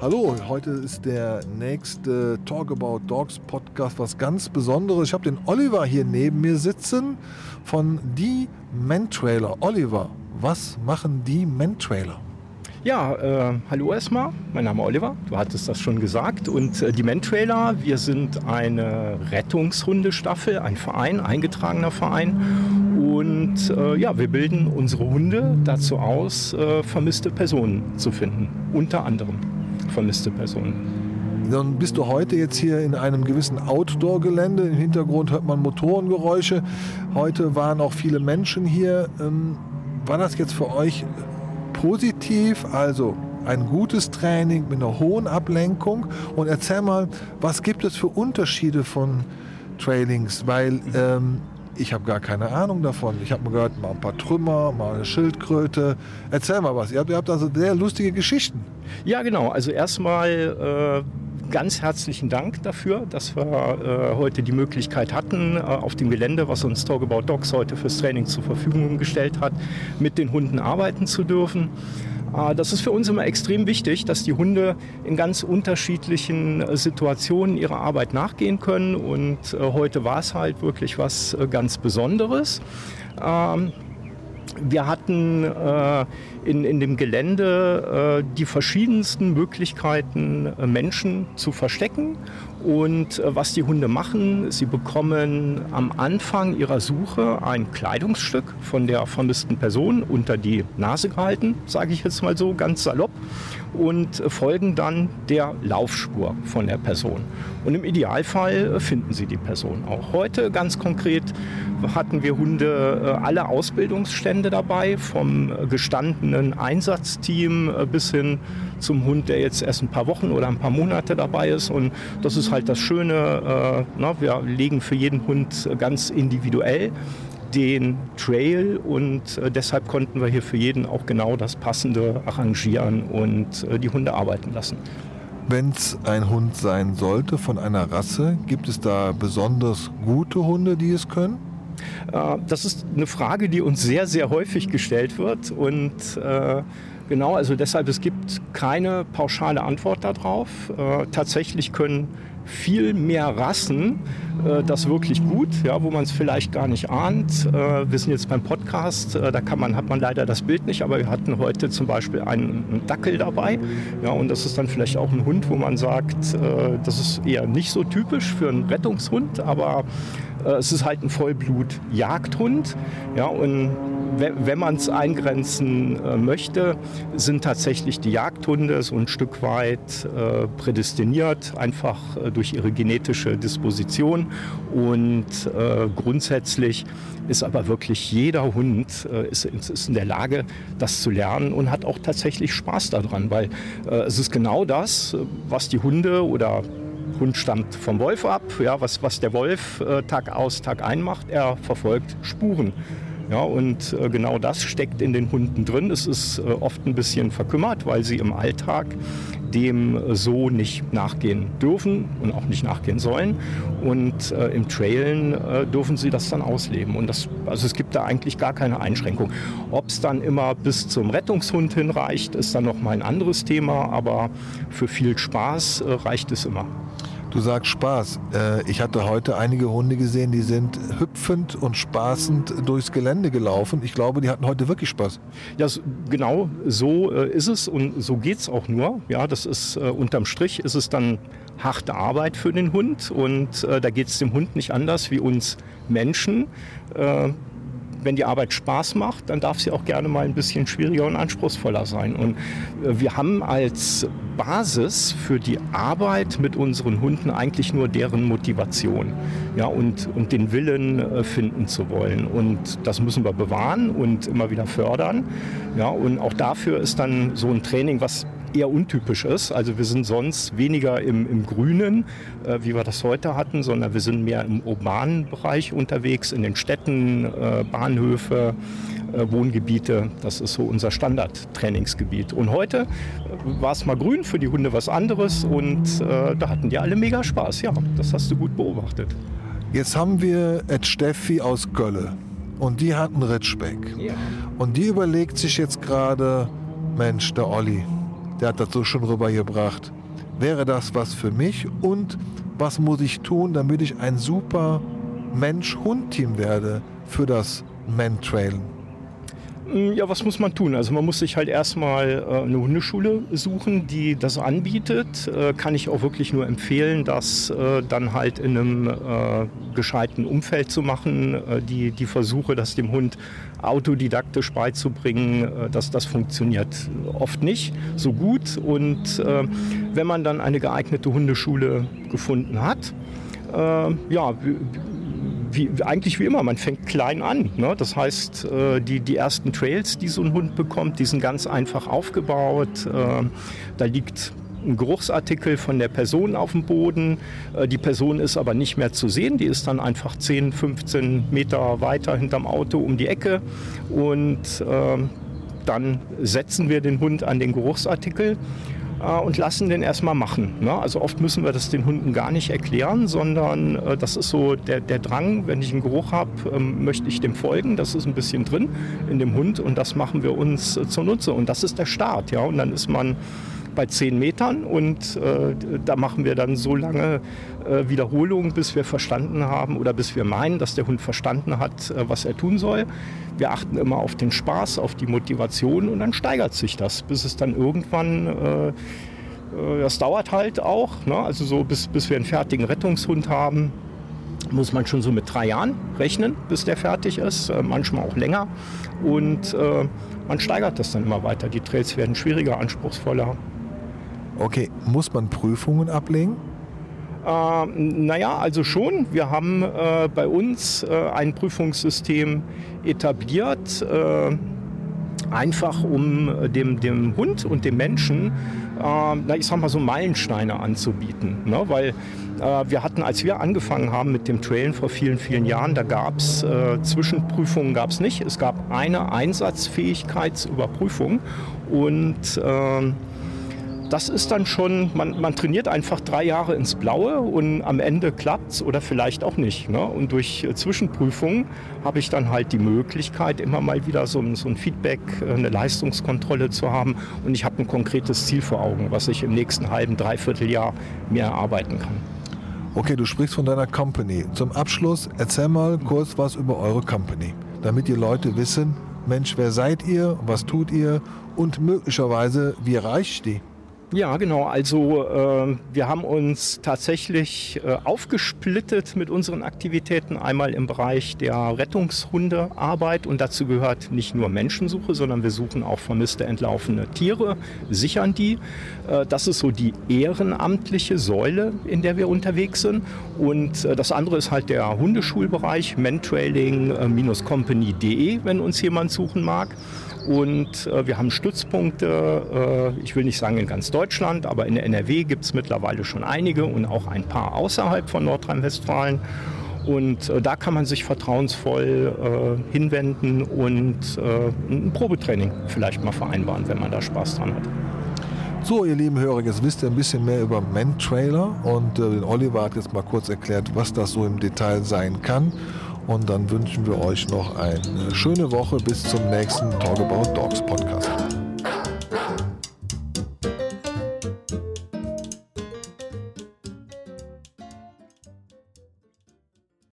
Hallo, heute ist der nächste Talk About Dogs Podcast was ganz Besonderes. Ich habe den Oliver hier neben mir sitzen von Die Mentrailer. Oliver, was machen die Mentrailer? Ja, äh, hallo erstmal, mein Name ist Oliver, du hattest das schon gesagt. Und äh, die Mentrailer, wir sind eine Rettungshundestaffel, ein Verein, eingetragener Verein. Und äh, ja, wir bilden unsere Hunde dazu aus, äh, vermisste Personen zu finden, unter anderem vermisste Personen. Dann bist du heute jetzt hier in einem gewissen Outdoor-Gelände. Im Hintergrund hört man Motorengeräusche. Heute waren auch viele Menschen hier. Ähm, war das jetzt für euch positiv? Also ein gutes Training mit einer hohen Ablenkung? Und erzähl mal, was gibt es für Unterschiede von Trailings? Weil ähm, ich habe gar keine Ahnung davon. Ich habe mal gehört, mal ein paar Trümmer, mal eine Schildkröte. Erzähl mal was. Ihr habt, ihr habt also sehr lustige Geschichten. Ja, genau. Also erstmal äh, ganz herzlichen Dank dafür, dass wir äh, heute die Möglichkeit hatten, äh, auf dem Gelände, was uns Talk About Dogs heute fürs Training zur Verfügung gestellt hat, mit den Hunden arbeiten zu dürfen. Äh, das ist für uns immer extrem wichtig, dass die Hunde in ganz unterschiedlichen äh, Situationen ihrer Arbeit nachgehen können. Und äh, heute war es halt wirklich was ganz Besonderes. Wir hatten äh, in, in dem Gelände äh, die verschiedensten Möglichkeiten, äh, Menschen zu verstecken. Und äh, was die Hunde machen, sie bekommen am Anfang ihrer Suche ein Kleidungsstück von der vermissten Person unter die Nase gehalten, sage ich jetzt mal so ganz salopp, und folgen dann der Laufspur von der Person. Und im Idealfall äh, finden sie die Person auch. Heute ganz konkret hatten wir Hunde äh, alle Ausbildungsstände dabei, vom gestandenen Einsatzteam bis hin zum Hund, der jetzt erst ein paar Wochen oder ein paar Monate dabei ist. Und das ist halt das Schöne. Äh, na, wir legen für jeden Hund ganz individuell den Trail und äh, deshalb konnten wir hier für jeden auch genau das Passende arrangieren und äh, die Hunde arbeiten lassen. Wenn es ein Hund sein sollte von einer Rasse, gibt es da besonders gute Hunde, die es können? Äh, das ist eine Frage, die uns sehr, sehr häufig gestellt wird und äh, Genau, also deshalb, es gibt keine pauschale Antwort darauf. Äh, tatsächlich können viel mehr Rassen äh, das wirklich gut, ja, wo man es vielleicht gar nicht ahnt. Äh, wir sind jetzt beim Podcast, äh, da kann man, hat man leider das Bild nicht, aber wir hatten heute zum Beispiel einen, einen Dackel dabei. Ja, und das ist dann vielleicht auch ein Hund, wo man sagt, äh, das ist eher nicht so typisch für einen Rettungshund, aber äh, es ist halt ein Vollblut-Jagdhund. Ja, und wenn man es eingrenzen äh, möchte, sind tatsächlich die Jagdhunde so ein Stück weit äh, prädestiniert, einfach durch ihre genetische Disposition. Und grundsätzlich ist aber wirklich jeder Hund ist, in der Lage, das zu lernen und hat auch tatsächlich Spaß daran, weil es ist genau das, was die Hunde oder Hund stammt vom Wolf ab. Ja, was, was der Wolf äh, Tag aus, Tag ein macht, er verfolgt Spuren. Ja, und äh, genau das steckt in den Hunden drin. Es ist äh, oft ein bisschen verkümmert, weil sie im Alltag dem äh, so nicht nachgehen dürfen und auch nicht nachgehen sollen. Und äh, im Trailen äh, dürfen sie das dann ausleben. Und das, also es gibt da eigentlich gar keine Einschränkung. Ob es dann immer bis zum Rettungshund hinreicht, ist dann noch mal ein anderes Thema, aber für viel Spaß reicht es immer. Du sagst Spaß. Äh, ich hatte heute einige Hunde gesehen, die sind hüpfend und spaßend durchs Gelände gelaufen. Ich glaube, die hatten heute wirklich Spaß. Ja, genau so äh, ist es und so geht es auch nur. Ja, das ist äh, unterm Strich ist es dann harte Arbeit für den Hund und da geht es dem Hund nicht anders wie uns Menschen wenn die Arbeit Spaß macht, dann darf sie auch gerne mal ein bisschen schwieriger und anspruchsvoller sein. Und äh, wir haben als Basis für die Arbeit mit unseren Hunden eigentlich nur deren Motivation ja, und, und den Willen äh, finden zu wollen. Und das müssen wir bewahren und immer wieder fördern. Ja, und auch dafür ist dann so ein Training, was eher untypisch ist. Also wir sind sonst weniger im, im Grünen, äh, wie wir das heute hatten, sondern wir sind mehr im urbanen Bereich unterwegs, in den Städten, äh, Bahnhöfe, äh, Wohngebiete. Das ist so unser Standard-Trainingsgebiet. Und heute äh, war es mal grün, für die Hunde was anderes und äh, da hatten die alle mega Spaß. Ja, das hast du gut beobachtet. Jetzt haben wir Ed Steffi aus Gölle und die hat einen Ritschbeck. Ja. Und die überlegt sich jetzt gerade, Mensch, der Olli, der hat das so schon rübergebracht. Wäre das was für mich und was muss ich tun, damit ich ein super Mensch-Hund-Team werde für das Men-Trailen? Mm, ja, was muss man tun? Also man muss sich halt erstmal äh, eine Hundeschule suchen, die das anbietet. Äh, kann ich auch wirklich nur empfehlen, das äh, dann halt in einem gescheiten Umfeld zu machen. Die, die Versuche, das dem Hund autodidaktisch beizubringen, dass das funktioniert oft nicht so gut. Und wenn man dann eine geeignete Hundeschule gefunden hat, ja, wie, eigentlich wie immer, man fängt klein an. Ne? Das heißt, äh, die, die ersten Trails, die so ein Hund bekommt, die sind ganz einfach aufgebaut. Äh, da liegt ein Geruchsartikel von der Person auf dem Boden. Äh, die Person ist aber nicht mehr zu sehen. Die ist dann einfach 10, 15 Meter weiter hinterm Auto um die Ecke. Und dann setzen wir den Hund an den Geruchsartikel äh, und lassen den erstmal machen. Ne? Also oft müssen wir das den Hunden gar nicht erklären, sondern äh, das ist so der, der Drang, wenn ich einen Geruch habe, ähm, möchte ich dem folgen. Das ist ein bisschen drin in dem Hund und das machen wir uns äh, zunutze. Und das ist der Start. Ja? Und dann ist man bei 10 Metern und äh, da machen wir dann so lange äh, Wiederholungen, bis wir verstanden haben oder bis wir meinen, dass der Hund verstanden hat, äh, was er tun soll. Wir achten immer auf den Spaß, auf die Motivation und dann steigert sich das, bis es dann irgendwann äh, äh, das dauert halt auch, ne? also so bis, bis wir einen fertigen Rettungshund haben, muss man schon so mit drei Jahren rechnen, bis der fertig ist, äh, manchmal auch länger. Und äh, man steigert das dann immer weiter. Die Trails werden schwieriger, anspruchsvoller. Okay, muss man Prüfungen ablegen? Äh, naja, also schon. Wir haben äh, bei uns äh, ein Prüfungssystem etabliert, äh, einfach um äh, dem, dem Hund und dem Menschen, äh, ich sag mal so Meilensteine anzubieten. Ne? Weil wir hatten, als wir angefangen haben mit dem Trailen vor vielen, vielen Jahren, da gab es Zwischenprüfungen gab nicht. Es gab eine Einsatzfähigkeitsüberprüfung und ähm, das ist dann schon, man, man, trainiert einfach drei Jahre ins Blaue und am Ende klappt es oder vielleicht auch nicht. Ne? Und durch äh, Zwischenprüfungen habe ich dann halt die Möglichkeit, immer mal wieder so ein, so ein Feedback, äh, eine Leistungskontrolle zu haben und ich habe ein konkretes Ziel vor Augen, was ich im nächsten halben, dreiviertel Jahr mir erarbeiten kann. Okay, du sprichst von deiner Company. Zum Abschluss erzähl mal kurz was über eure Company, damit die Leute wissen, Mensch, wer seid ihr, was tut ihr und möglicherweise, wie erreicht die? Ja, genau. Also äh, wir haben uns tatsächlich äh, aufgesplittet mit unseren Aktivitäten. Einmal im Bereich der Rettungshundearbeit und dazu gehört nicht nur Menschensuche, sondern wir suchen auch vermisste, entlaufene Tiere, sichern die. Äh, das ist so die ehrenamtliche Säule, in der wir unterwegs sind. Und äh, das andere ist halt der Hundeschulbereich, mentrailing-company.de, wenn uns jemand suchen mag. Und äh, wir haben Stützpunkte, äh, ich will nicht sagen in ganz Deutschland, aber in der NRW gibt es mittlerweile schon einige und auch ein paar außerhalb von Nordrhein-Westfalen. Und äh, da kann man sich vertrauensvoll äh, hinwenden und äh, ein Probetraining vielleicht mal vereinbaren, wenn man da Spaß dran hat. So, ihr lieben Hörer, jetzt wisst ihr ein bisschen mehr über Men-Trailer und äh, Oliver hat jetzt mal kurz erklärt, was das so im Detail sein kann. Und dann wünschen wir euch noch eine schöne Woche bis zum nächsten Talk About Dogs Podcast.